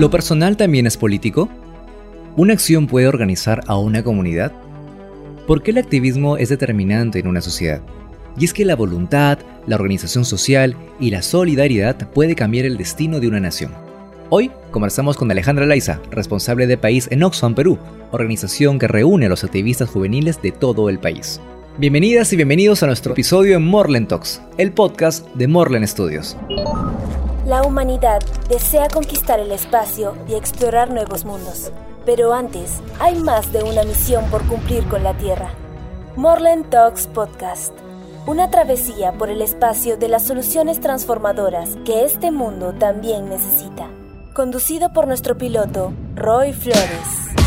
¿Lo personal también es político? ¿Una acción puede organizar a una comunidad? ¿Por qué el activismo es determinante en una sociedad? Y es que la voluntad, la organización social y la solidaridad puede cambiar el destino de una nación. Hoy conversamos con Alejandra Laiza, responsable de país en Oxfam, Perú, organización que reúne a los activistas juveniles de todo el país. Bienvenidas y bienvenidos a nuestro episodio en Morland Talks, el podcast de Morland Studios. La humanidad desea conquistar el espacio y explorar nuevos mundos. Pero antes, hay más de una misión por cumplir con la Tierra. Morland Talks Podcast. Una travesía por el espacio de las soluciones transformadoras que este mundo también necesita. Conducido por nuestro piloto, Roy Flores.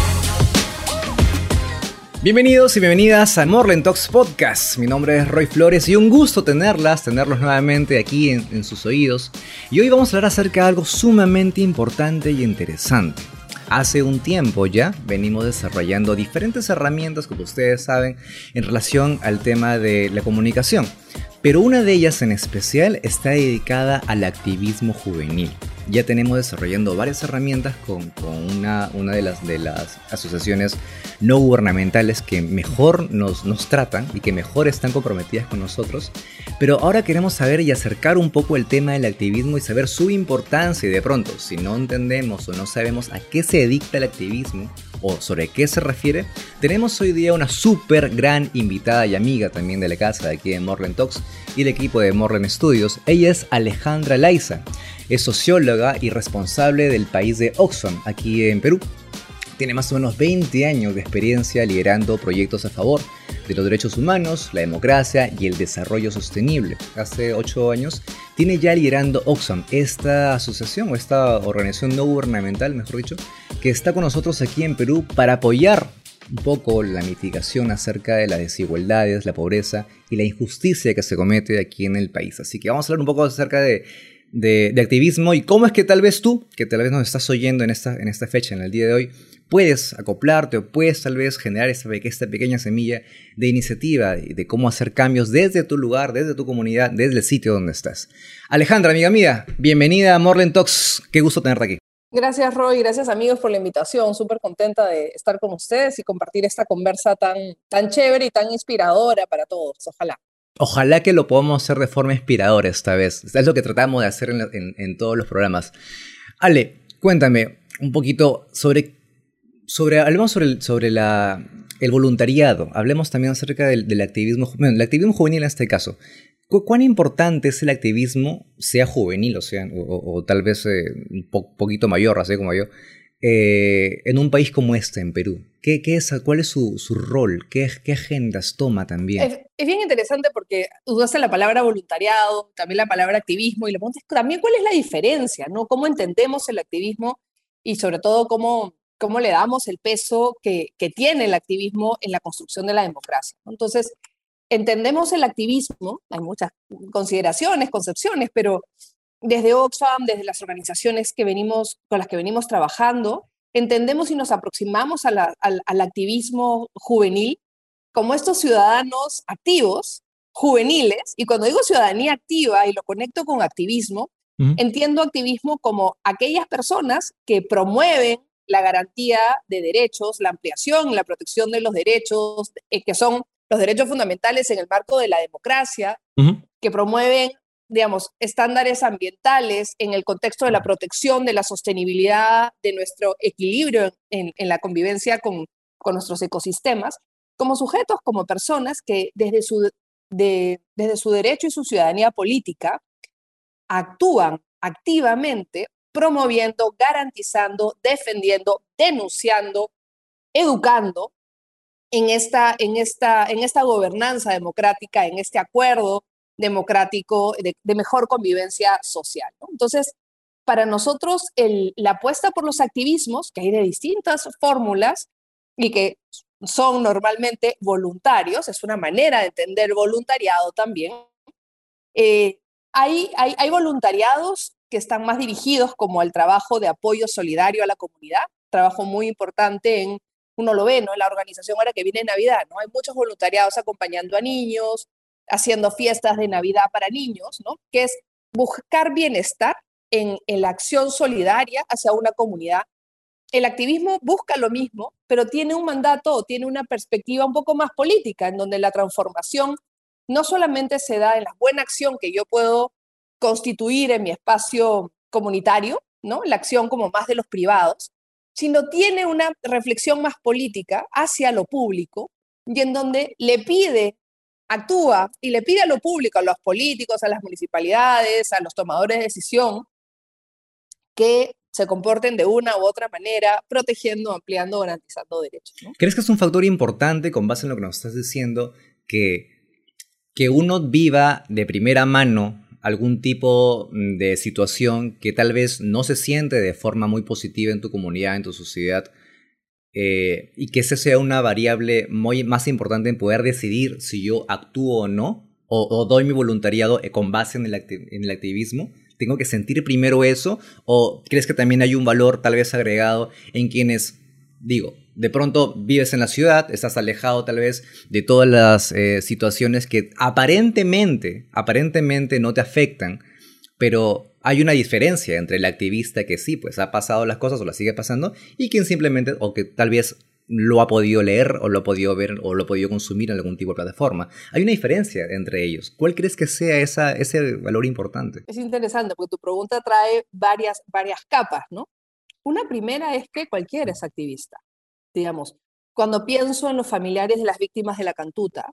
Bienvenidos y bienvenidas a Morland Talks Podcast. Mi nombre es Roy Flores y un gusto tenerlas, tenerlos nuevamente aquí en, en, sus oídos. Y hoy vamos a hablar acerca de algo sumamente importante y interesante. Hace un tiempo ya venimos desarrollando diferentes herramientas, como ustedes saben, en relación al tema de la comunicación. Pero una de ellas en especial está dedicada al activismo juvenil ya tenemos desarrollando varias herramientas con, con una, una de, las, de las asociaciones no gubernamentales que mejor nos, nos tratan y que mejor están comprometidas con nosotros. Pero ahora queremos saber y acercar un poco el tema del activismo y saber su importancia y de pronto, si no entendemos o no sabemos a qué se dicta el activismo o sobre qué se refiere, tenemos hoy día una súper gran invitada y amiga también de la casa de aquí de Morland Talks y el equipo de Morland Studios. Ella es Alejandra Laiza. Es socióloga y responsable del país de Oxfam, aquí en Perú. Tiene más o menos 20 años de experiencia liderando proyectos a favor de los derechos humanos, la democracia y el desarrollo sostenible. Hace 8 años tiene ya liderando Oxfam, esta asociación o esta organización no gubernamental, mejor dicho, que está con nosotros aquí en Perú para apoyar un poco la mitigación acerca de las desigualdades, la pobreza y la injusticia que se comete aquí en el país. Así que vamos a hablar un poco acerca de de, activismo y cómo es que tal vez tú, que tal vez nos estás oyendo en esta, en esta fecha, en el día de hoy, puedes acoplarte o puedes tal vez generar esta, esta pequeña semilla de iniciativa de, de, cómo hacer cambios desde tu lugar, desde tu comunidad, desde el sitio donde estás. Alejandra, amiga mía, bienvenida a Morland Talks. Qué gusto tenerte aquí. Gracias, Roy. Gracias, amigos, por la invitación. Súper contenta de estar con ustedes y compartir esta conversa tan, tan chévere y tan inspiradora para todos. Ojalá. Ojalá que lo podamos hacer de forma inspiradora esta vez. Es lo que tratamos de hacer en, todos los programas. Ale, cuéntame un poquito sobre, sobre hablemos sobre, el, sobre la, el voluntariado. Hablemos también acerca del, activismo, bueno, activismo juvenil en este caso. ¿Cuán importante es el activismo, sea juvenil o, sea, o, tal vez eh, un poquito mayor, así como yo, eh, en un país como este, en Perú? ¿Qué, qué es, ¿Cuál es su, su rol? ¿Qué, ¿Qué, agendas toma también? Es, es, bien interesante porque usaste la palabra voluntariado, también la palabra activismo, y le preguntas también cuál es la diferencia, ¿no? ¿Cómo entendemos el activismo y sobre todo cómo, cómo le damos el peso que, que tiene el activismo en la construcción de la democracia? Entonces, entendemos el activismo, hay muchas consideraciones, concepciones, pero desde Oxfam, desde las organizaciones que venimos, con las que venimos trabajando, entendemos y nos aproximamos al, al, activismo juvenil como estos ciudadanos activos, juveniles, y cuando digo ciudadanía activa y lo conecto con activismo, entiendo activismo como aquellas personas que promueven la garantía de derechos, la ampliación, la protección de los derechos, eh, que son los derechos fundamentales en el marco de la democracia, que promueven digamos, estándares ambientales en el contexto de la protección de la sostenibilidad de nuestro equilibrio en, la convivencia con, nuestros ecosistemas, como sujetos, como personas que desde su, desde su derecho y su ciudadanía política actúan activamente promoviendo, garantizando, defendiendo, denunciando, educando en esta, en esta, en esta gobernanza democrática, en este acuerdo democrático, de, mejor convivencia social. Entonces, para nosotros, la apuesta por los activismos, que hay de distintas fórmulas y que son normalmente voluntarios, es una manera de entender voluntariado también. Eh, hay, hay, voluntariados que están más dirigidos como al trabajo de apoyo solidario a la comunidad, trabajo muy importante en, uno lo ve, ¿no? En la organización ahora que viene Navidad, ¿no? Hay muchos voluntariados acompañando a niños, haciendo fiestas de Navidad para niños, ¿no? Que es buscar bienestar en, la acción solidaria hacia una comunidad. El activismo busca lo mismo, pero tiene un mandato o tiene una perspectiva un poco más política, en donde la transformación no solamente se da en la buena acción que yo puedo constituir en mi espacio comunitario, ¿no? La acción como más de los privados, sino tiene una reflexión más política hacia lo público y en donde le pide, actúa y le pide a lo público, a los políticos, a las municipalidades, a los tomadores de decisión, que se comporten de una u otra manera, protegiendo, ampliando, garantizando derechos. ¿Crees que es un factor importante, con base en lo que nos estás diciendo, que, que uno viva de primera mano algún tipo mm, de situación que tal vez no se siente de forma muy positiva en tu comunidad, en tu sociedad, eh, y que esa sea una variable muy más importante en poder decidir si yo actúo o no, o, doy mi voluntariado eh, con base en el, en el activismo. ¿Tengo que sentir primero eso? ¿O crees que también hay un valor tal vez agregado en quienes, digo, de pronto vives en la ciudad, estás alejado tal vez de todas las eh, situaciones que aparentemente, aparentemente no te afectan, pero hay una diferencia entre el activista que sí, pues ha pasado las cosas o las sigue pasando, y quien simplemente, o que tal vez lo ha podido leer o lo ha podido ver o lo ha podido consumir en algún tipo de plataforma. Hay una diferencia entre ellos. ¿Cuál crees que sea ese valor importante? Es interesante porque tu pregunta trae varias, varias capas, ¿no? Una primera es que cualquiera es activista digamos, cuando pienso en los familiares de las víctimas de la cantuta,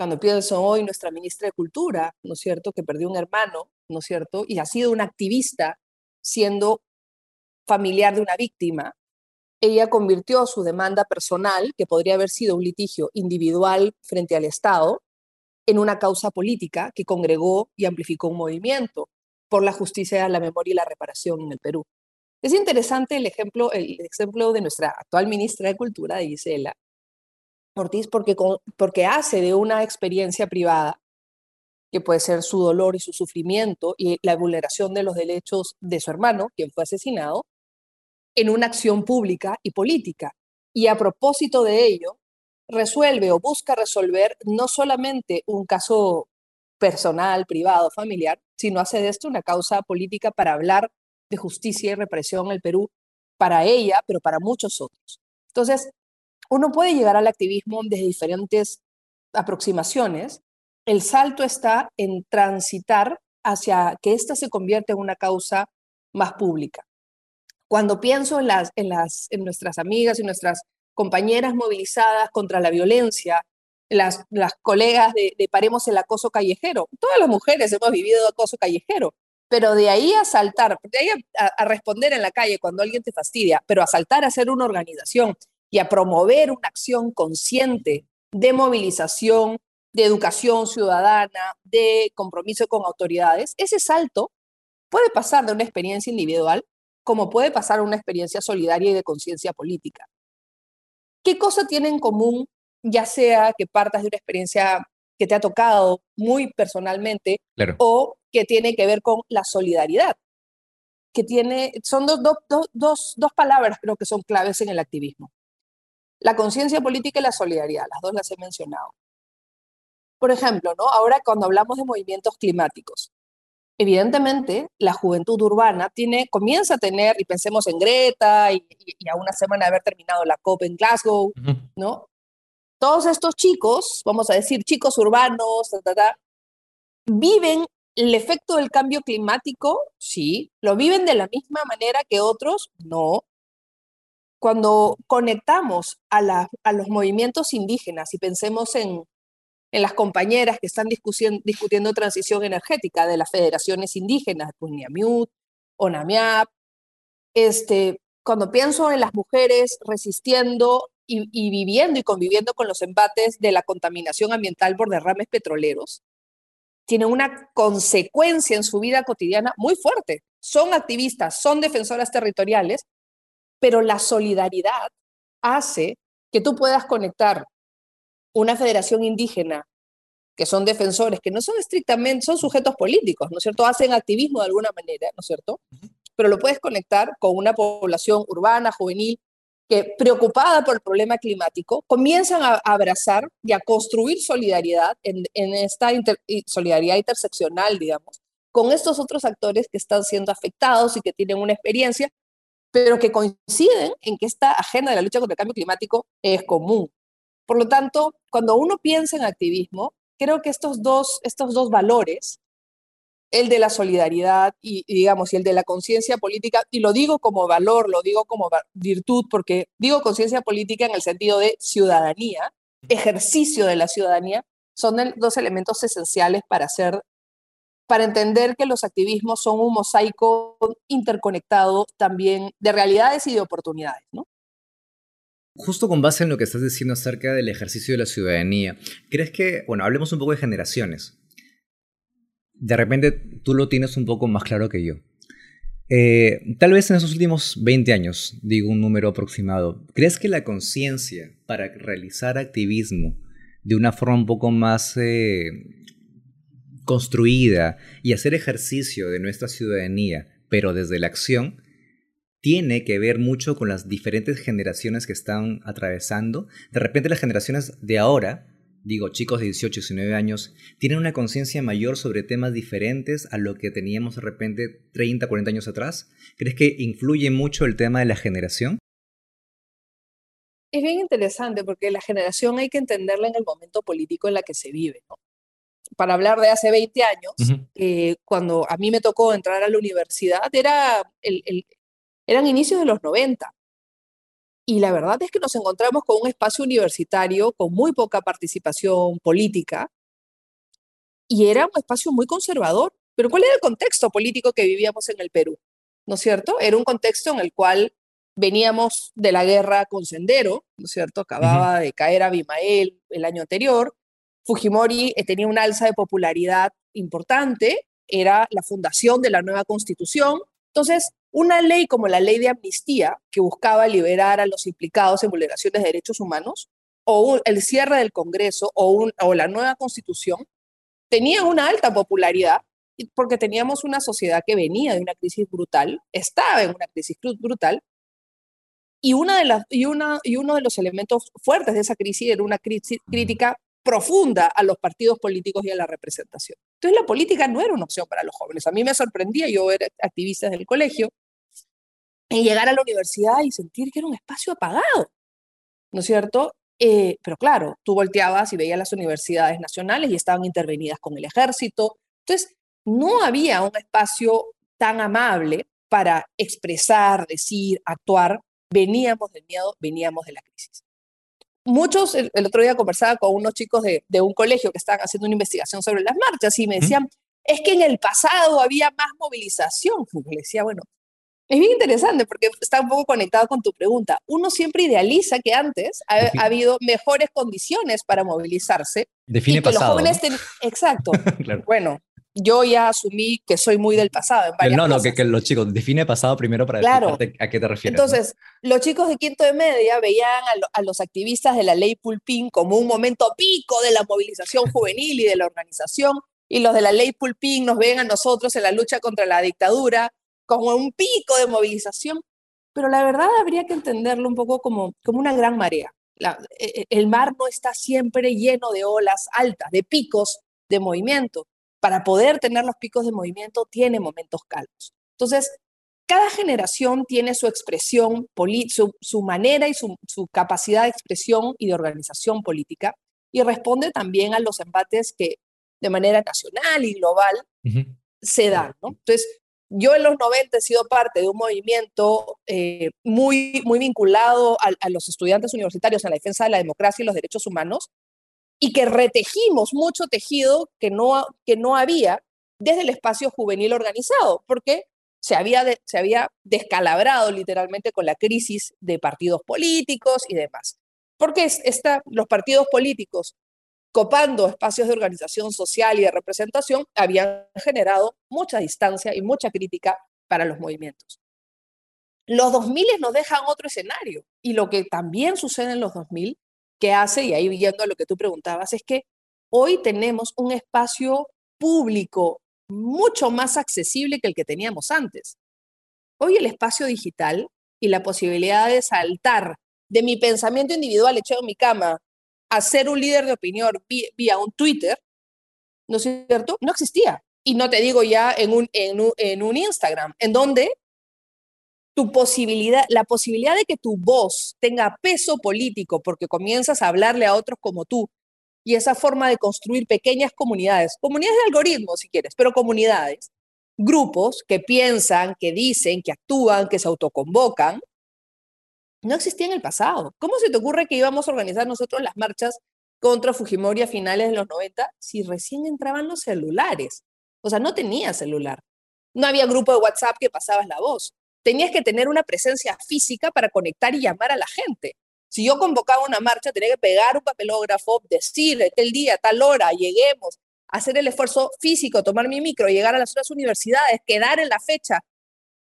cuando pienso hoy nuestra ministra de Cultura, ¿no es cierto?, que perdió un hermano, ¿no es cierto?, y ha sido una activista siendo familiar de una víctima, ella convirtió su demanda personal, que podría haber sido un litigio individual frente al Estado, en una causa política que congregó y amplificó un movimiento por la justicia, la memoria y la reparación en el Perú. Es interesante el ejemplo, el ejemplo de nuestra actual ministra de Cultura, de Gisela Ortiz, porque, porque hace de una experiencia privada, que puede ser su dolor y su sufrimiento y la vulneración de los derechos de su hermano, quien fue asesinado, en una acción pública y política. Y a propósito de ello, resuelve o busca resolver no solamente un caso personal, privado, familiar, sino hace de esto una causa política para hablar de justicia y represión en el Perú para ella, pero para muchos otros. Entonces, uno puede llegar al activismo desde diferentes aproximaciones. El salto está en transitar hacia que ésta se convierta en una causa más pública. Cuando pienso en, las, en, las, en nuestras amigas y nuestras compañeras movilizadas contra la violencia, las, las colegas de, de Paremos el Acoso Callejero, todas las mujeres hemos vivido acoso callejero, pero de ahí a saltar, de ahí a, responder en la calle cuando alguien te fastidia, pero a saltar a hacer una organización y a promover una acción consciente de movilización, de educación ciudadana, de compromiso con autoridades, ese salto puede pasar de una experiencia individual como puede pasar a una experiencia solidaria y de conciencia política. ¿Qué cosa tiene en común, ya sea que partas de una experiencia que te ha tocado muy personalmente o que tiene que ver con la solidaridad, que tiene, son dos, dos, palabras creo que son claves en el activismo. La conciencia política y la solidaridad, las dos las he mencionado. Por ejemplo, ¿no? ahora cuando hablamos de movimientos climáticos, evidentemente la juventud urbana tiene, comienza a tener, y pensemos en Greta y, a una semana de haber terminado la COP en Glasgow, ¿no? Todos estos chicos, vamos a decir chicos urbanos, viven ¿El efecto del cambio climático? Sí. ¿Lo viven de la misma manera que otros? No. Cuando conectamos a, los movimientos indígenas y pensemos en, las compañeras que están discutiendo transición energética de las federaciones indígenas, Puñamiut, ONAMIAP, este, cuando pienso en las mujeres resistiendo y, y, viviendo y conviviendo con los embates de la contaminación ambiental por derrames petroleros, tienen una consecuencia en su vida cotidiana muy fuerte. Son activistas, son defensoras territoriales, pero la solidaridad hace que tú puedas conectar una federación indígena, que son defensores, que no son estrictamente, son sujetos políticos, ¿no es cierto? Hacen activismo de alguna manera, ¿no es cierto? Pero lo puedes conectar con una población urbana, juvenil, que preocupada por el problema climático, comienzan a, abrazar y a construir solidaridad en, esta solidaridad interseccional, digamos, con estos otros actores que están siendo afectados y que tienen una experiencia, pero que coinciden en que esta agenda de la lucha contra el cambio climático es común. Por lo tanto, cuando uno piensa en activismo, creo que estos dos, estos dos valores, el de la solidaridad y, digamos, y el de la conciencia política, y lo digo como valor, lo digo como virtud, porque digo conciencia política en el sentido de ciudadanía, ejercicio de la ciudadanía, son dos elementos esenciales para hacer para entender que los activismos son un mosaico interconectado también de realidades y de oportunidades, ¿no? Justo con base en lo que estás diciendo acerca del ejercicio de la ciudadanía, ¿crees que, bueno, hablemos un poco de generaciones? De repente tú lo tienes un poco más claro que yo. Eh, tal vez en esos últimos 20 años, digo un número aproximado, ¿crees que la conciencia para realizar activismo de una forma un poco más eh, construida y hacer ejercicio de nuestra ciudadanía, pero desde la acción, tiene que ver mucho con las diferentes generaciones que están atravesando. De repente las generaciones de ahora digo, chicos de 18, 19 años, tienen una conciencia mayor sobre temas diferentes a lo que teníamos de repente 30, 40 años atrás? ¿Crees que influye mucho el tema de la generación? Es bien interesante porque la generación hay que entenderla en el momento político en la que se vive. Para hablar de hace 20 años, eh, cuando a mí me tocó entrar a la universidad, era el, eran inicios de los 90 y la verdad es que nos encontramos con un espacio universitario con muy poca participación política y era un espacio muy conservador. Pero ¿cuál era el contexto político que vivíamos en el Perú? ¿No es cierto? Era un contexto en el cual veníamos de la guerra con Sendero, ¿no es cierto? Acababa de caer Abimael el año anterior. Fujimori eh, tenía un alza de popularidad importante, era la fundación de la nueva constitución. Entonces, una ley como la ley de amnistía, que buscaba liberar a los implicados en vulneraciones de derechos humanos, o el cierre del Congreso, o, la nueva constitución, tenía una alta popularidad porque teníamos una sociedad que venía de una crisis brutal, estaba en una crisis brutal, y, una de uno de los elementos fuertes de esa crisis era una crítica profunda a los partidos políticos y a la representación. Entonces la política no era una opción para los jóvenes. A mí me sorprendía yo ver activistas del colegio y llegar a la universidad y sentir que era un espacio apagado, ¿no es cierto? Eh, pero claro, tú volteabas y veías las universidades nacionales y estaban intervenidas con el ejército. Entonces, no había un espacio tan amable para expresar, decir, actuar. Veníamos del miedo, veníamos de la crisis. Muchos, el, otro día conversaba con unos chicos de, de, un colegio que estaban haciendo una investigación sobre las marchas y me decían, es que en el pasado había más movilización. Y le decía, bueno, es bien interesante porque está un poco conectado con tu pregunta. Uno siempre idealiza que antes ha, habido mejores condiciones para movilizarse. Define y que pasado. Los jóvenes Exacto. Bueno, yo ya asumí que soy muy del pasado. no, no, que, los chicos, define pasado primero para claro. a qué te refieres. Entonces, los chicos de quinto de media veían a, a, los activistas de la ley Pulpín como un momento pico de la movilización juvenil y de la organización, y los de la ley Pulpín nos ven a nosotros en la lucha contra la dictadura como un pico de movilización, pero la verdad habría que entenderlo un poco como, como una gran marea. E, e, el mar no está siempre lleno de olas altas, de picos de movimiento. Para poder tener los picos de movimiento tiene momentos calmos. Entonces, cada generación tiene su expresión, su, su manera y su, su, capacidad de expresión y de organización política y responde también a los embates que de manera nacional y global se dan. ¿no? Entonces, yo en los 90 he sido parte de un movimiento eh, muy, muy vinculado a, los estudiantes universitarios en la defensa de la democracia y los derechos humanos y que retejimos mucho tejido que no, que no había desde el espacio juvenil organizado, porque se había, se había descalabrado literalmente con la crisis de partidos políticos y demás. Porque los partidos políticos copando espacios de organización social y de representación, habían generado mucha distancia y mucha crítica para los movimientos. Los 2000 nos dejan otro escenario y lo que también sucede en los 2000, que hace, y ahí viendo lo que tú preguntabas, es que hoy tenemos un espacio público mucho más accesible que el que teníamos antes. Hoy el espacio digital y la posibilidad de saltar de mi pensamiento individual echado en mi cama a ser un líder de opinión vía, un Twitter, ¿no es cierto? No existía. y no te digo ya en un, en un, en un Instagram, en donde tu posibilidad, la posibilidad de que tu voz tenga peso político porque comienzas a hablarle a otros como tú y esa forma de construir pequeñas comunidades, comunidades de algoritmos si quieres, pero comunidades, grupos que piensan, que dicen, que actúan, que se autoconvocan, no existía en el pasado. ¿Cómo se te ocurre que íbamos a organizar nosotros las marchas contra Fujimori a finales de los 90 si recién entraban los celulares? O sea, no tenía celular. No había grupo de WhatsApp que pasabas la voz. Tenías que tener una presencia física para conectar y llamar a la gente. Si yo convocaba una marcha, tenía que pegar un papelógrafo, decir el día, tal hora, lleguemos, hacer el esfuerzo físico, tomar mi micro, llegar a las otras universidades, quedar en la fecha.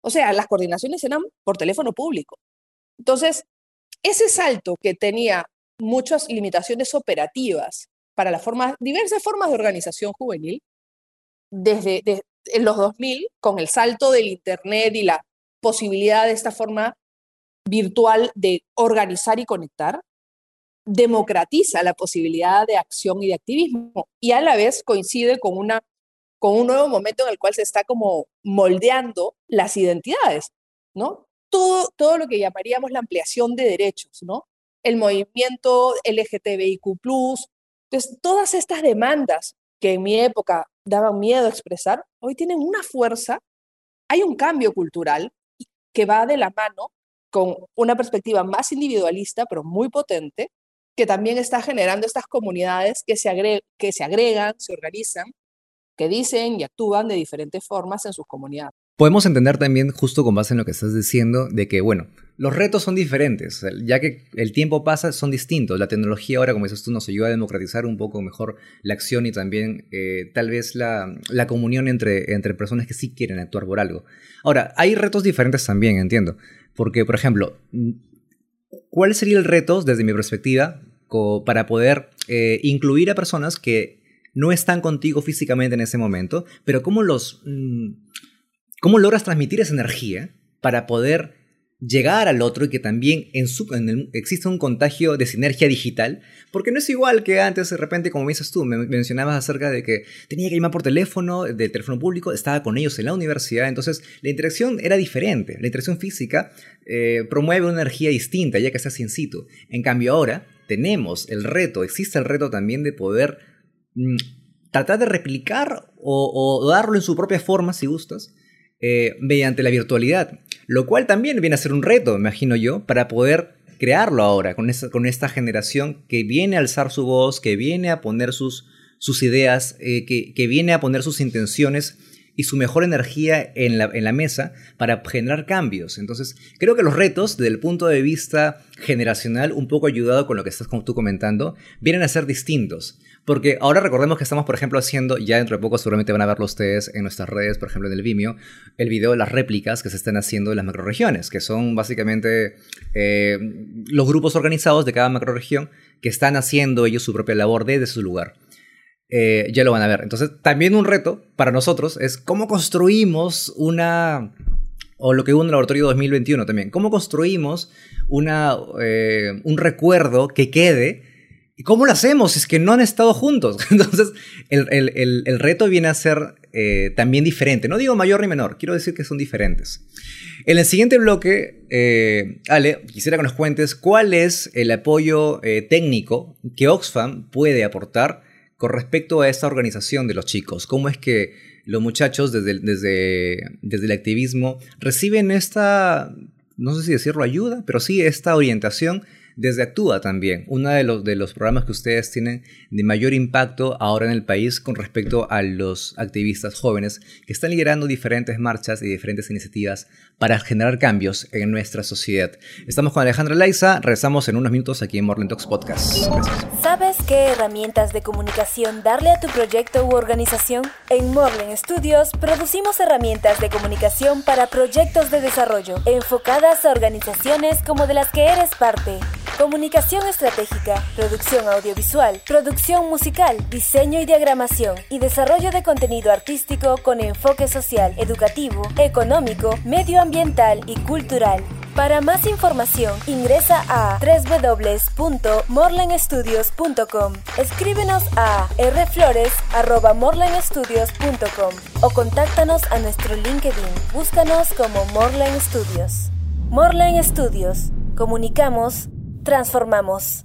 O sea, las coordinaciones eran por teléfono público. Entonces, ese salto que tenía muchas limitaciones operativas para las formas, diversas formas de organización juvenil, desde, en los 2000, con el salto del Internet y la posibilidad de esta forma virtual de organizar y conectar, democratiza la posibilidad de acción y de activismo y a la vez coincide con, una, con un nuevo momento en el cual se está como moldeando las identidades, ¿no? Todo, todo lo que llamaríamos la ampliación de derechos, ¿no? El movimiento LGTBIQ+, entonces todas estas demandas que en mi época daban miedo a expresar, hoy tienen una fuerza, hay un cambio cultural que va de la mano con una perspectiva más individualista, pero muy potente, que también está generando estas comunidades que se, que se agregan, se organizan, que dicen y actúan de diferentes formas en sus comunidades. Podemos entender también, justo con base en lo que estás diciendo, de que, bueno, los retos son diferentes, ya que el tiempo pasa, son distintos. La tecnología ahora, como dices tú, nos ayuda a democratizar un poco mejor la acción y también eh, tal vez la, la, comunión entre, entre personas que sí quieren actuar por algo. Ahora, hay retos diferentes también, entiendo. Porque, por ejemplo, ¿cuál sería el reto, desde mi perspectiva, para poder eh, incluir a personas que no están contigo físicamente en ese momento, pero cómo los... Mm, ¿Cómo logras transmitir esa energía para poder llegar al otro y que también en su, exista un contagio de sinergia digital, porque no es igual que antes de repente, como dices tú, me mencionabas acerca de que tenía que llamar por teléfono, de teléfono público, estaba con ellos en la universidad, entonces la interacción era diferente, la interacción física eh, promueve una energía distinta, ya que estás in situ. En cambio ahora tenemos el reto, existe el reto también de poder mm, tratar de replicar o, o darlo en su propia forma, si gustas, eh, mediante la virtualidad, lo cual también viene a ser un reto, imagino yo, para poder crearlo ahora con esta, con esta generación que viene a alzar su voz, que viene a poner sus, sus ideas, eh, que, que, viene a poner sus intenciones y su mejor energía en la, en la, mesa para generar cambios. Entonces, creo que los retos, desde el punto de vista generacional, un poco ayudado con lo que estás tú comentando, vienen a ser distintos. Porque ahora recordemos que estamos, por ejemplo, haciendo, ya dentro de poco seguramente van a verlo ustedes en nuestras redes, por ejemplo en el Vimeo, el video de las réplicas que se están haciendo de las macroregiones, que son básicamente eh, los grupos organizados de cada macroregión que están haciendo ellos su propia labor desde su lugar. Eh, ya lo van a ver. Entonces, también un reto para nosotros es cómo construimos una, o lo que hubo en el laboratorio 2021 también, cómo construimos una, eh, un recuerdo que quede ¿Y cómo lo hacemos? Es que no han estado juntos. Entonces, el, reto viene a ser eh, también diferente. No digo mayor ni menor, quiero decir que son diferentes. En el siguiente bloque, eh, Ale, quisiera que nos cuentes cuál es el apoyo eh, técnico que Oxfam puede aportar con respecto a esta organización de los chicos. ¿Cómo es que los muchachos desde, desde, desde el activismo reciben esta, no sé si decirlo ayuda, pero sí esta orientación desde Actúa también, uno de los, de los programas que ustedes tienen de mayor impacto ahora en el país con respecto a los activistas jóvenes que están liderando diferentes marchas y diferentes iniciativas para generar cambios en nuestra sociedad. Estamos con Alejandra Laiza, regresamos en unos minutos aquí en Morland Talks Podcast. ¿Sabes qué herramientas de comunicación darle a tu proyecto u organización? En Morland Studios producimos herramientas de comunicación para proyectos de desarrollo enfocadas a organizaciones como de las que eres parte. Comunicación estratégica, producción audiovisual, producción musical, diseño y diagramación y desarrollo de contenido artístico con enfoque social, educativo, económico, medioambiental y cultural. Para más información, ingresa a www.morlenstudios.com. Escríbenos a rflores.morlenstudios.com o contáctanos a nuestro LinkedIn. Búscanos como Morlen Studios. Morlen Studios. Comunicamos, transformamos.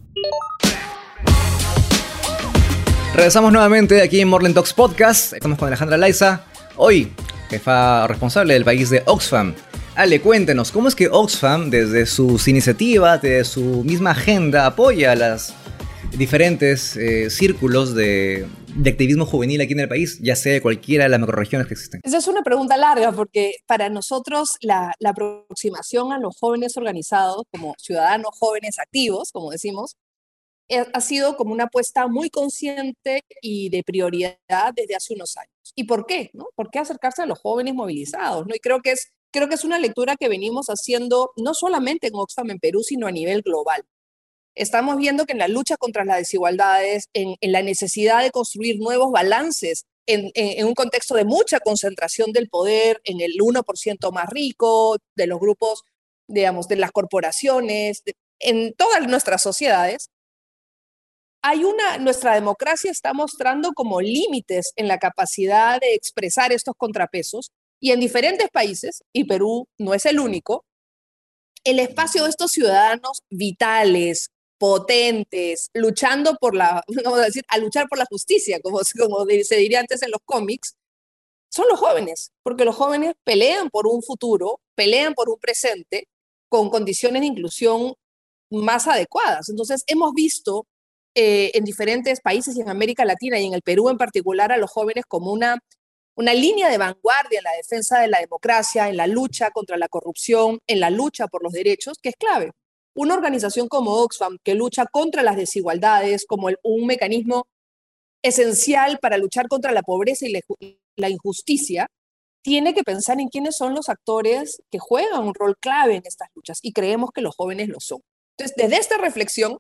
Regresamos nuevamente aquí en Morlen Talks Podcast. Estamos con Alejandra Laiza. Hoy, jefa responsable del país de Oxfam. Ale, cuéntenos, ¿cómo es que Oxfam, desde sus iniciativas, desde su misma agenda, apoya a los diferentes eh, círculos de, activismo juvenil aquí en el país, ya sea de cualquiera de las macroregiones que existen? Esa es una pregunta larga porque para nosotros la, aproximación a los jóvenes organizados como ciudadanos jóvenes activos, como decimos, eh, ha sido como una apuesta muy consciente y de prioridad desde hace unos años. ¿Y por qué? ¿Por qué acercarse a los jóvenes movilizados? ¿no? Y creo que es creo que es una lectura que venimos haciendo no solamente en Oxfam en Perú, sino a nivel global. Estamos viendo que en la lucha contra las desigualdades, en, la necesidad de construir nuevos balances, en, un contexto de mucha concentración del poder en el 1% más rico, de los grupos, digamos, de las corporaciones, en todas nuestras sociedades, hay una, nuestra democracia está mostrando como límites en la capacidad de expresar estos contrapesos y en diferentes países, y Perú no es el único, el espacio de estos ciudadanos vitales, potentes, luchando por la, vamos a decir, a luchar por la justicia, como, se diría antes en los cómics, son los jóvenes, porque los jóvenes pelean por un futuro, pelean por un presente con condiciones de inclusión más adecuadas. Entonces, hemos visto eh, en diferentes países y en América Latina y en el Perú en particular a los jóvenes como una una línea de vanguardia en la defensa de la democracia, en la lucha contra la corrupción, en la lucha por los derechos, que es clave. Una organización como Oxfam, que lucha contra las desigualdades como un mecanismo esencial para luchar contra la pobreza y la injusticia, tiene que pensar en quiénes son los actores que juegan un rol clave en estas luchas y creemos que los jóvenes lo son. Entonces, desde esta reflexión,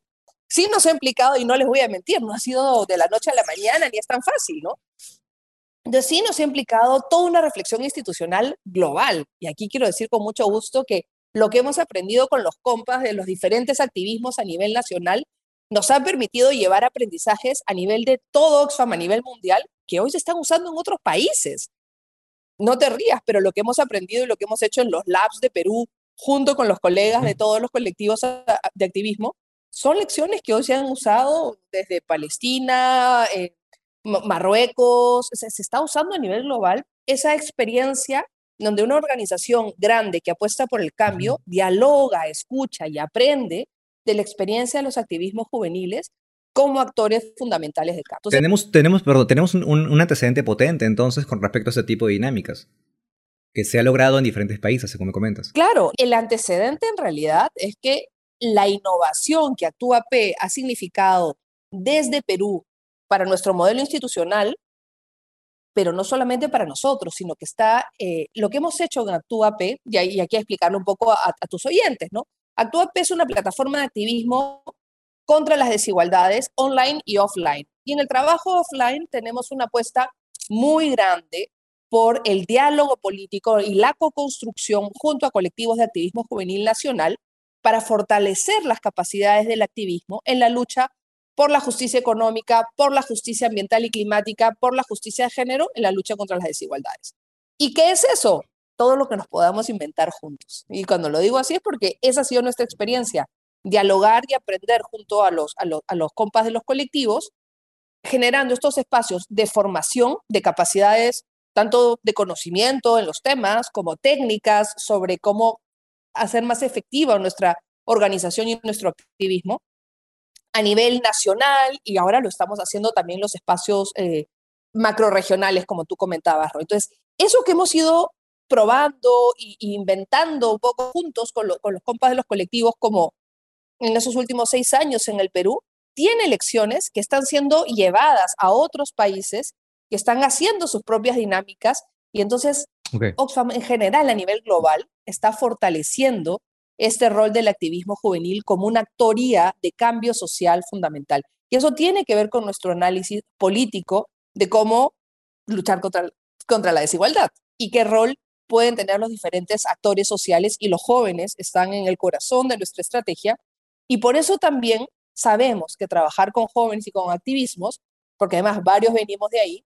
sí nos ha implicado, y no les voy a mentir, no ha sido de la noche a la mañana ni es tan fácil, ¿no? Entonces sí nos ha implicado toda una reflexión institucional global. Y aquí quiero decir con mucho gusto que lo que hemos aprendido con los compas de los diferentes activismos a nivel nacional nos ha permitido llevar aprendizajes a nivel de todo Oxfam, a nivel mundial, que hoy se están usando en otros países. No te rías, pero lo que hemos aprendido y lo que hemos hecho en los labs de Perú, junto con los colegas de todos los colectivos de activismo, son lecciones que hoy se han usado desde Palestina, eh, Marruecos, se, está usando a nivel global esa experiencia donde una organización grande que apuesta por el cambio dialoga, escucha y aprende de la experiencia de los activismos juveniles como actores fundamentales del cambio. tenemos, tenemos, perdón, tenemos un, antecedente potente entonces con respecto a ese tipo de dinámicas que se ha logrado en diferentes países, como comentas. Claro, el antecedente en realidad es que la innovación que Actúa P ha significado desde Perú para nuestro modelo institucional, pero no solamente para nosotros, sino que está eh, lo que hemos hecho en ActúaP, y, y aquí a explicarlo un poco a, tus oyentes, ¿no? ActúaP es una plataforma de activismo contra las desigualdades online y offline. Y en el trabajo offline tenemos una apuesta muy grande por el diálogo político y la co-construcción junto a colectivos de activismo juvenil nacional para fortalecer las capacidades del activismo en la lucha por la justicia económica, por la justicia ambiental y climática, por la justicia de género en la lucha contra las desigualdades. ¿Y qué es eso? Todo lo que nos podamos inventar juntos. Y cuando lo digo así es porque esa ha sido nuestra experiencia, dialogar y aprender junto a los, a compas de los colectivos, generando estos espacios de formación de capacidades, tanto de conocimiento en los temas como técnicas sobre cómo hacer más efectiva nuestra organización y nuestro activismo, a nivel nacional y ahora lo estamos haciendo también los espacios eh, macroregionales, como tú comentabas, Roy. Entonces, eso que hemos ido probando e inventando un poco juntos con, con los compas de los colectivos, como en esos últimos seis años en el Perú, tiene lecciones que están siendo llevadas a otros países que están haciendo sus propias dinámicas y entonces Oxfam en general a nivel global está fortaleciendo este rol del activismo juvenil como una actoría de cambio social fundamental. Y eso tiene que ver con nuestro análisis político de cómo luchar contra, contra la desigualdad y qué rol pueden tener los diferentes actores sociales y los jóvenes están en el corazón de nuestra estrategia. Y por eso también sabemos que trabajar con jóvenes y con activismos, porque además varios venimos de ahí,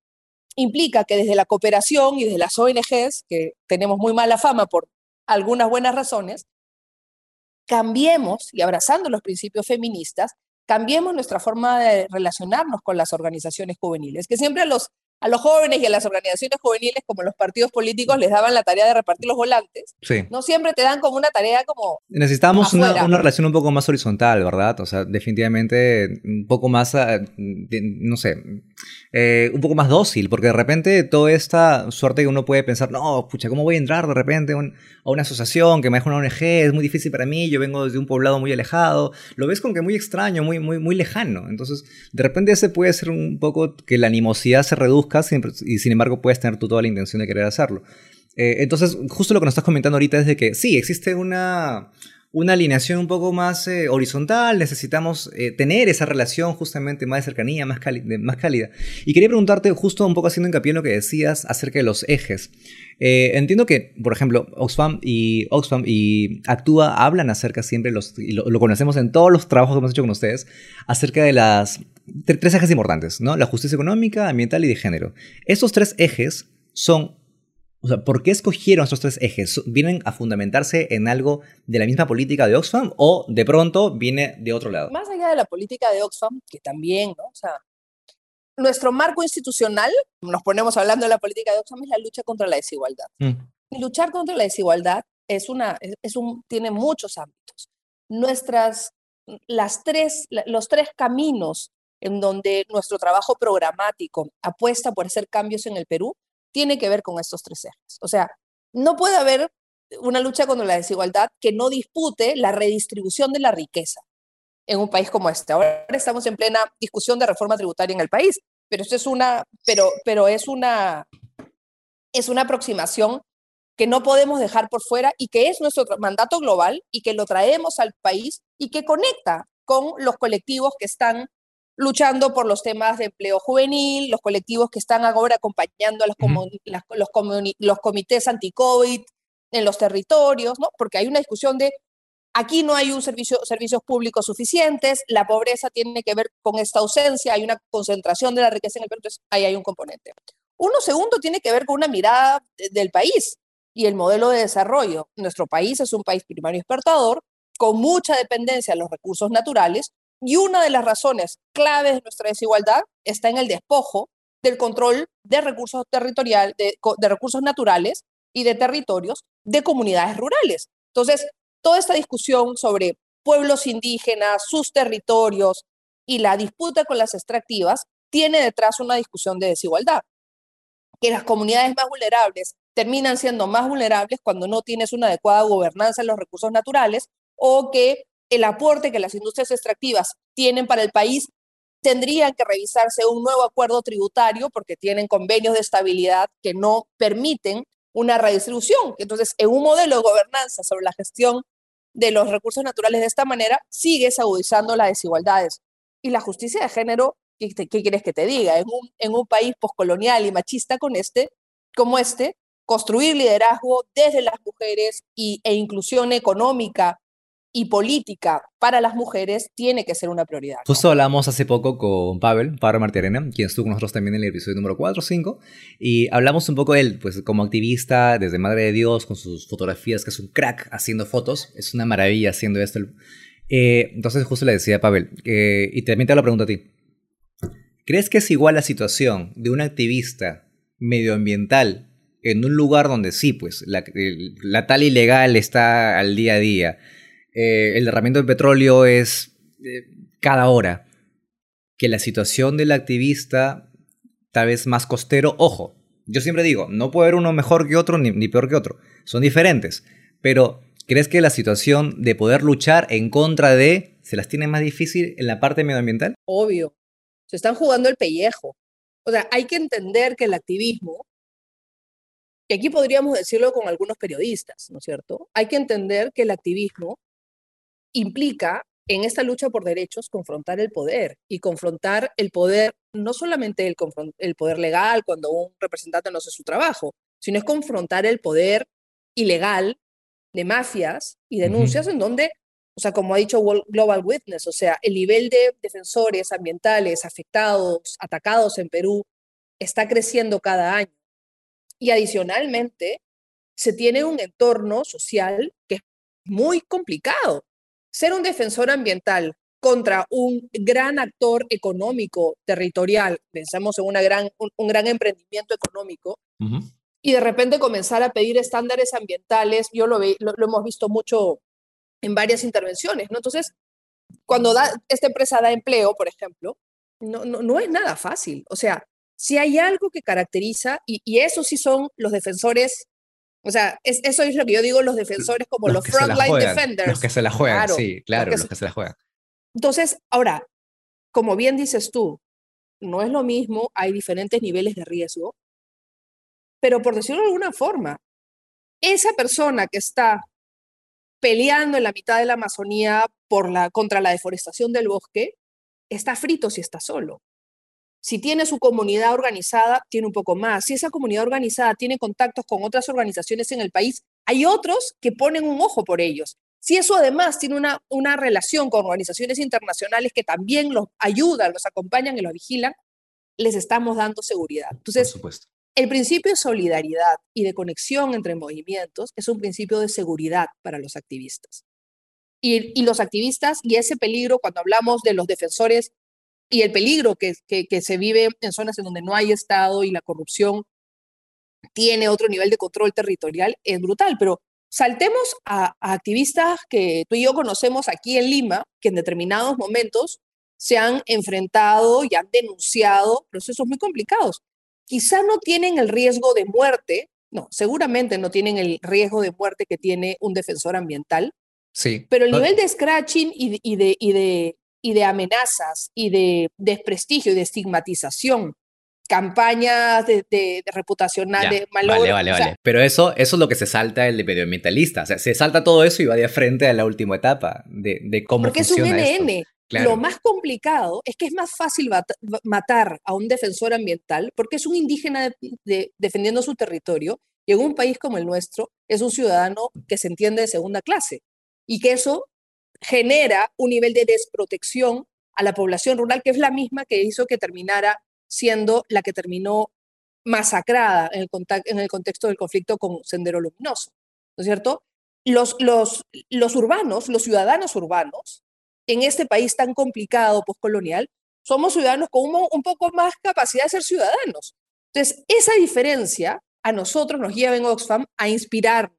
implica que desde la cooperación y desde las ONGs, que tenemos muy mala fama por algunas buenas razones, cambiemos, y abrazando los principios feministas, cambiemos nuestra forma de relacionarnos con las organizaciones juveniles, que siempre los a los jóvenes y a las organizaciones juveniles, como los partidos políticos, les daban la tarea de repartir los volantes. Sí. No siempre te dan como una tarea como... Necesitamos una, una, relación un poco más horizontal, ¿verdad? O sea, definitivamente un poco más, ah, no sé, eh, un poco más dócil, porque de repente toda esta suerte que uno puede pensar, no, pucha, ¿cómo voy a entrar de repente a, una asociación que me deja una ONG? Es muy difícil para mí, yo vengo desde un poblado muy alejado. Lo ves como que muy extraño, muy, muy, muy lejano. Entonces, de repente ese puede ser un poco que la animosidad se reduzca y sin embargo puedes tener tú toda la intención de querer hacerlo. Eh, entonces, justo lo que nos estás comentando ahorita es de que sí, existe una una alineación un poco más eh, horizontal, necesitamos eh, tener esa relación justamente más de cercanía, más, más cálida. Y quería preguntarte justo un poco haciendo hincapié en lo que decías acerca de los ejes. Eh, entiendo que, por ejemplo, Oxfam y, Oxfam y Actúa hablan acerca siempre, los, y lo, conocemos en todos los trabajos que hemos hecho con ustedes, acerca de las tres ejes importantes, ¿no? La justicia económica, ambiental y de género. Estos tres ejes son o sea, ¿por qué escogieron estos tres ejes? ¿Vienen a fundamentarse en algo de la misma política de Oxfam o de pronto viene de otro lado? Más allá de la política de Oxfam, que también, ¿no? O sea, nuestro marco institucional, nos ponemos hablando de la política de Oxfam, es la lucha contra la desigualdad. Mm. Y luchar contra la desigualdad es una, es un, tiene muchos ámbitos. Nuestras, las tres, los tres caminos en donde nuestro trabajo programático apuesta por hacer cambios en el Perú tiene que ver con estos tres ejes. O sea, no puede haber una lucha contra la desigualdad que no dispute la redistribución de la riqueza en un país como este. Ahora estamos en plena discusión de reforma tributaria en el país, pero esto es una, pero, pero es una, es una aproximación que no podemos dejar por fuera y que es nuestro mandato global y que lo traemos al país y que conecta con los colectivos que están luchando por los temas de empleo juvenil, los colectivos que están ahora acompañando a los, los, comités anti-COVID en los territorios, ¿no? porque hay una discusión de aquí no hay un servicio, servicios públicos suficientes, la pobreza tiene que ver con esta ausencia, hay una concentración de la riqueza en el país, entonces ahí hay un componente. Uno segundo tiene que ver con una mirada del país y el modelo de desarrollo. Nuestro país es un país primario exportador, con mucha dependencia de los recursos naturales, y una de las razones claves de nuestra desigualdad está en el despojo del control de recursos territoriales, de, recursos naturales y de territorios de comunidades rurales. Entonces, toda esta discusión sobre pueblos indígenas, sus territorios y la disputa con las extractivas tiene detrás una discusión de desigualdad. Que las comunidades más vulnerables terminan siendo más vulnerables cuando no tienes una adecuada gobernanza en los recursos naturales o que el aporte que las industrias extractivas tienen para el país, tendrían que revisarse un nuevo acuerdo tributario porque tienen convenios de estabilidad que no permiten una redistribución. Entonces, en un modelo de gobernanza sobre la gestión de los recursos naturales de esta manera, sigues agudizando las desigualdades. Y la justicia de género, ¿qué, quieres que te diga? En un, en un país poscolonial y machista este, como este, construir liderazgo desde las mujeres y, e inclusión económica y política para las mujeres tiene que ser una prioridad. Justo hablamos hace poco con Pavel, Pavel Martirena, quien estuvo con nosotros también en el episodio número 4 o 5, y hablamos un poco de él, pues como activista, desde Madre de Dios, con sus fotografías, que es un crack haciendo fotos, es una maravilla haciendo esto. Eh, entonces justo le decía a Pavel, eh, y también te hago la pregunta a ti, ¿crees que es igual la situación de un activista medioambiental en un lugar donde sí, pues la, la tal ilegal está al día a día? Eh, el derramamiento de petróleo es eh, cada hora. Que la situación del activista tal vez más costero, ojo, yo siempre digo, no puede haber uno mejor que otro ni, peor que otro, son diferentes, pero ¿crees que la situación de poder luchar en contra de se las tiene más difícil en la parte medioambiental? Obvio, se están jugando el pellejo. O sea, hay que entender que el activismo, que aquí podríamos decirlo con algunos periodistas, ¿no es cierto? Hay que entender que el activismo implica en esta lucha por derechos confrontar el poder y confrontar el poder, no solamente el, el poder legal cuando un representante no hace su trabajo, sino es confrontar el poder ilegal de mafias y denuncias en donde, o sea, como ha dicho Global Witness, o sea, el nivel de defensores ambientales afectados, atacados en Perú, está creciendo cada año. Y adicionalmente, se tiene un entorno social que es muy complicado. Ser un defensor ambiental contra un gran actor económico territorial, pensamos en una gran, un, gran emprendimiento económico, y de repente comenzar a pedir estándares ambientales, yo lo, lo, hemos visto mucho en varias intervenciones, ¿no? Entonces, cuando da, esta empresa da empleo, por ejemplo, no, no, no es nada fácil. O sea, si hay algo que caracteriza, y, y eso sí son los defensores o sea, eso es lo que yo digo, los defensores como los, frontline defenders. Los que se la juegan, sí, claro, los que, se, la juegan. Entonces, ahora, como bien dices tú, no es lo mismo, hay diferentes niveles de riesgo, pero por decirlo de alguna forma, esa persona que está peleando en la mitad de la Amazonía por la, contra la deforestación del bosque, está frito si está solo. Si tiene su comunidad organizada, tiene un poco más. Si esa comunidad organizada tiene contactos con otras organizaciones en el país, hay otros que ponen un ojo por ellos. Si eso además tiene una, una relación con organizaciones internacionales que también los ayudan, los acompañan y los vigilan, les estamos dando seguridad. Entonces, el principio de solidaridad y de conexión entre movimientos es un principio de seguridad para los activistas. Y, y, los activistas y ese peligro, cuando hablamos de los defensores y el peligro que, que, se vive en zonas en donde no hay Estado y la corrupción tiene otro nivel de control territorial es brutal. Pero saltemos a, activistas que tú y yo conocemos aquí en Lima, que en determinados momentos se han enfrentado y han denunciado procesos muy complicados. Quizá no tienen el riesgo de muerte, no, seguramente no tienen el riesgo de muerte que tiene un defensor ambiental, Sí. Pero el nivel de scratching y, y, de, y, de, y de amenazas y de desprestigio y de estigmatización campañas de, de, de reputacional, de malogro. Vale, vale, vale. Pero eso, eso es lo que se salta el de medioambientalista. O sea, se salta todo eso y va de frente a la última etapa de, de cómo Porque es un NN. Lo más complicado es que es más fácil matar a un defensor ambiental porque es un indígena defendiendo su territorio y en un país como el nuestro es un ciudadano que se entiende de segunda clase y que eso genera un nivel de desprotección a la población rural, que es la misma que hizo que terminara siendo la que terminó masacrada en el, en el contexto del conflicto con Sendero Luminoso, ¿no es cierto? Los, los, los urbanos, los ciudadanos urbanos, en este país tan complicado, postcolonial, somos ciudadanos con un, un poco más capacidad de ser ciudadanos. Entonces, esa diferencia a nosotros nos lleva en Oxfam a inspirar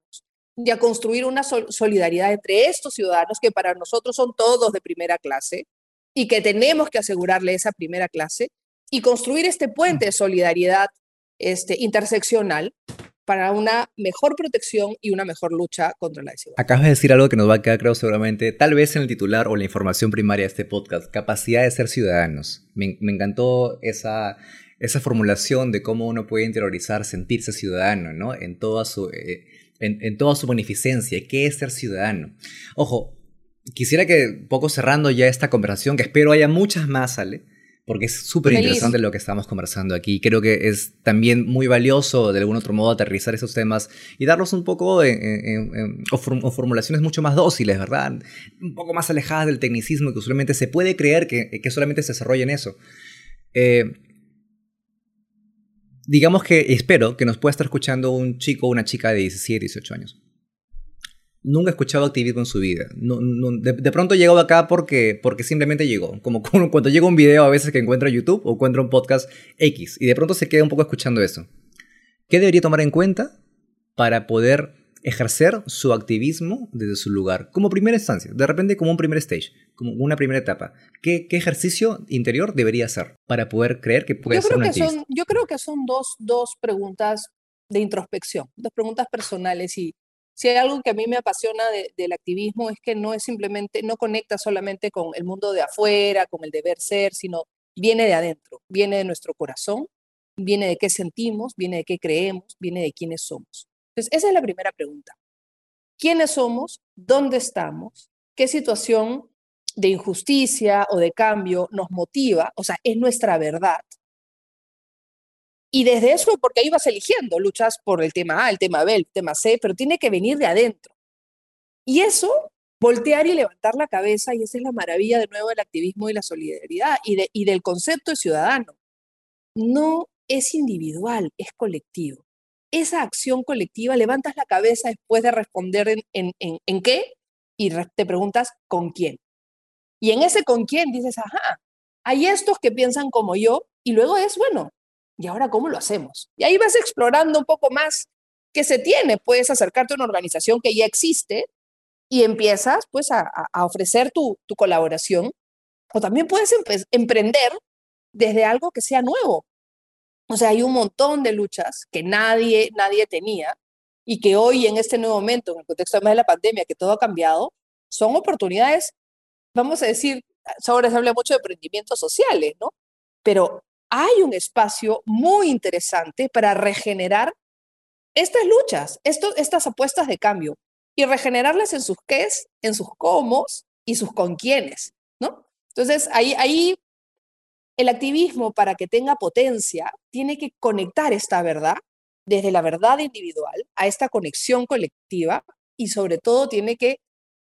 y a construir una solidaridad entre estos ciudadanos que para nosotros son todos de primera clase y que tenemos que asegurarle esa primera clase y construir este puente de solidaridad este, interseccional para una mejor protección y una mejor lucha contra la desigualdad. Acabas de decir algo que nos va a quedar, creo, seguramente, tal vez en el titular o la información primaria de este podcast, capacidad de ser ciudadanos. Me, me encantó esa, esa formulación de cómo uno puede interiorizar, sentirse ciudadano, ¿no? En toda su... Eh, en, toda su beneficencia, qué es ser ciudadano. Ojo, quisiera que, poco cerrando ya esta conversación, que espero haya muchas más, ¿sale? Porque es súper interesante lo que estamos conversando aquí. Creo que es también muy valioso, de algún otro modo, aterrizar esos temas y darlos un poco en, o, formulaciones mucho más dóciles, ¿verdad? Un poco más alejadas del tecnicismo que usualmente se puede creer que, que solamente se desarrolla en eso. Eh, digamos que espero que nos pueda estar escuchando un chico una chica de 17, 18 años. Nunca ha escuchado activismo en su vida. de, pronto llegó acá porque, porque simplemente llegó. Como cuando llega un video a veces que encuentra YouTube o encuentra un podcast X y de pronto se queda un poco escuchando eso. ¿Qué debería tomar en cuenta para poder ejercer su activismo desde su lugar, como primera instancia, de repente como un primer stage, como una primera etapa. ¿Qué, qué ejercicio interior debería hacer para poder creer que puede ser un activista? yo creo que son dos, dos preguntas de introspección, dos preguntas personales y si hay algo que a mí me apasiona del activismo es que no es simplemente, no conecta solamente con el mundo de afuera, con el deber ser, sino viene de adentro, viene de nuestro corazón, viene de qué sentimos, viene de qué creemos, viene de quiénes somos. Entonces, esa es la primera pregunta. ¿Quiénes somos? ¿Dónde estamos? ¿Qué situación de injusticia o de cambio nos motiva? O sea, es nuestra verdad. Y desde eso, porque ahí vas eligiendo, luchas por el tema A, el tema B, el tema C, pero tiene que venir de adentro. Y eso, voltear y levantar la cabeza, y esa es la maravilla de nuevo del activismo y la solidaridad y, y del concepto de ciudadano. No es individual, es colectivo. Esa acción colectiva, levantas la cabeza después de responder en, en, en, qué y te preguntas con quién. Y en ese con quién dices, ajá, hay estos que piensan como yo y luego es, bueno, ¿y ahora cómo lo hacemos? Y ahí vas explorando un poco más qué se tiene. Puedes acercarte a una organización que ya existe y empiezas pues a, a ofrecer tu, tu, colaboración o también puedes emprender desde algo que sea nuevo. O sea, hay un montón de luchas que nadie, nadie tenía y que hoy en este nuevo momento, en el contexto de la pandemia, que todo ha cambiado, son oportunidades, vamos a decir, ahora se habla mucho de emprendimientos sociales, ¿no? Pero hay un espacio muy interesante para regenerar estas luchas, esto, estas apuestas de cambio y regenerarlas en sus qués, en sus cómo y sus con quiénes, ¿no? Entonces, ahí, ahí el activismo, para que tenga potencia, tiene que conectar esta verdad desde la verdad individual a esta conexión colectiva y sobre todo tiene que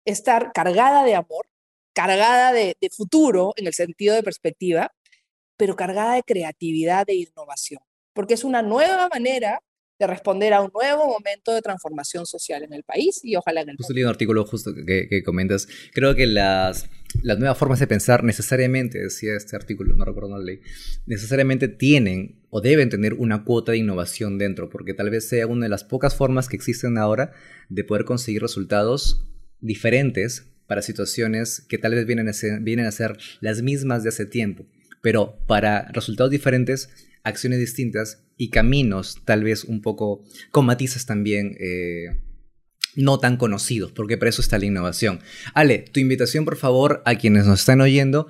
estar cargada de amor, cargada de, de futuro en el sentido de perspectiva, pero cargada de creatividad e innovación, porque es una nueva manera de responder a un nuevo momento de transformación social en el país y ojalá en el Justo leí un artículo justo que, que, comentas. Creo que las, las nuevas formas de pensar necesariamente, decía este artículo, no recuerdo la ley, necesariamente tienen o deben tener una cuota de innovación dentro, porque tal vez sea una de las pocas formas que existen ahora de poder conseguir resultados diferentes para situaciones que tal vez vienen a ser, vienen a ser las mismas de hace tiempo, pero para resultados diferentes, acciones distintas y caminos tal vez un poco con matices también eh, no tan conocidos, porque para eso está la innovación. Ale, tu invitación por favor a quienes nos están oyendo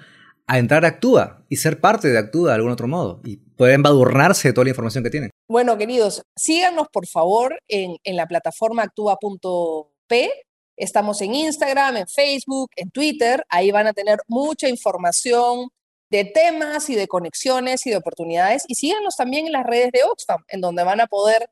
a entrar a Actúa y ser parte de Actúa de algún otro modo y poder embadurnarse de toda la información que tienen. Bueno, queridos, síganos por favor en, en la plataforma actúa.p. Estamos en Instagram, en Facebook, en Twitter. Ahí van a tener mucha información de temas y de conexiones y de oportunidades. Y síganos también en las redes de Oxfam, en donde van a poder,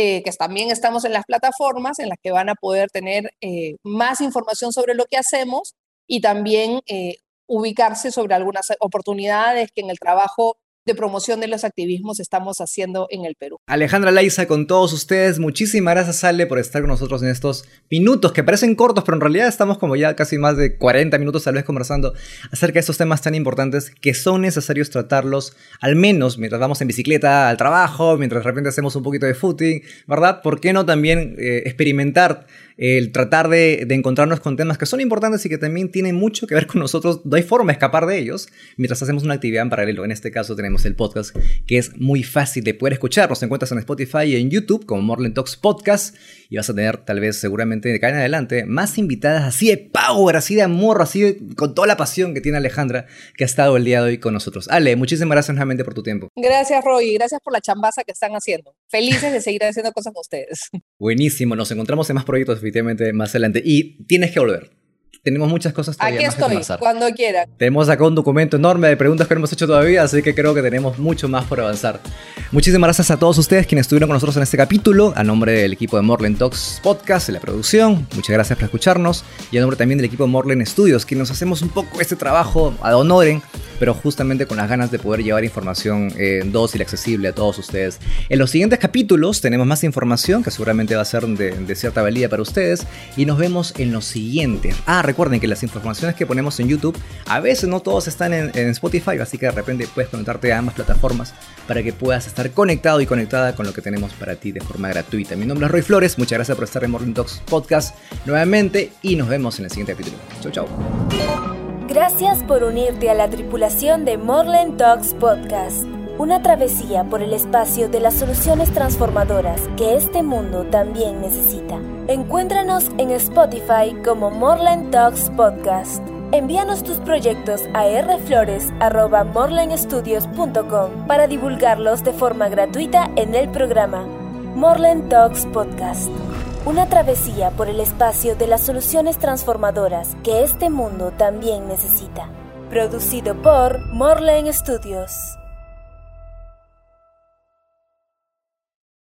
eh, que también estamos en las plataformas, en las que van a poder tener eh, más información sobre lo que hacemos y también eh, ubicarse sobre algunas oportunidades que en el trabajo de promoción de los activismos estamos haciendo en el Perú. Alejandra Laiza con todos ustedes, muchísimas gracias Ale por estar con nosotros en estos minutos que parecen cortos, pero en realidad estamos como ya casi más de 40 minutos tal vez conversando acerca de estos temas tan importantes que son necesarios tratarlos, al menos mientras vamos en bicicleta al trabajo, mientras de repente hacemos un poquito de footing, ¿verdad? ¿Por qué no también eh, experimentar el tratar de, de, encontrarnos con temas que son importantes y que también tienen mucho que ver con nosotros, no hay forma de escapar de ellos mientras hacemos una actividad en paralelo. En este caso tenemos el podcast que es muy fácil de poder escuchar. Nos encuentras en Spotify y en YouTube como Morland Talks Podcast y vas a tener tal vez seguramente de acá en adelante más invitadas así de power, así de amor, así de, con toda la pasión que tiene Alejandra que ha estado el día de hoy con nosotros. Ale, muchísimas gracias nuevamente por tu tiempo. Gracias Roy, gracias por la chambaza que están haciendo. Felices de seguir haciendo cosas con ustedes. Buenísimo, nos encontramos en más proyectos definitivamente más adelante y tienes que volver tenemos muchas cosas todavía Aquí más estoy, que avanzar. cuando quiera. Tenemos acá un documento enorme de preguntas que no hemos hecho todavía, así que creo que tenemos mucho más por avanzar. Muchísimas gracias a todos ustedes quienes estuvieron con nosotros en este capítulo, a nombre del equipo de Morland Talks Podcast, la producción, muchas gracias por escucharnos, y a nombre también del equipo de Morland Studios, que nos hacemos un poco este trabajo ad honorem, pero justamente con las ganas de poder llevar información eh, dócil, accesible a todos ustedes. En los siguientes capítulos tenemos más información que seguramente va a ser de, cierta valía para ustedes, y nos vemos en los siguientes. Ah, recuerden que las informaciones que ponemos en YouTube a veces no todos están en, en, Spotify, así que de repente puedes conectarte a ambas plataformas para que puedas estar conectado y conectada con lo que tenemos para ti de forma gratuita. Mi nombre es Roy Flores, muchas gracias por estar en Morning Talks Podcast nuevamente y nos vemos en el siguiente capítulo. Chau, chau. Gracias por unirte a la tripulación de Morland Talks Podcast. Una travesía por el espacio de las soluciones transformadoras que este mundo también necesita. Encuéntranos en Spotify como Morland Talks Podcast. Envíanos tus proyectos a rflores.morlandstudios.com para divulgarlos de forma gratuita en el programa Morland Talks Podcast. Una travesía por el espacio de las soluciones transformadoras que este mundo también necesita. Producido por Morland Studios.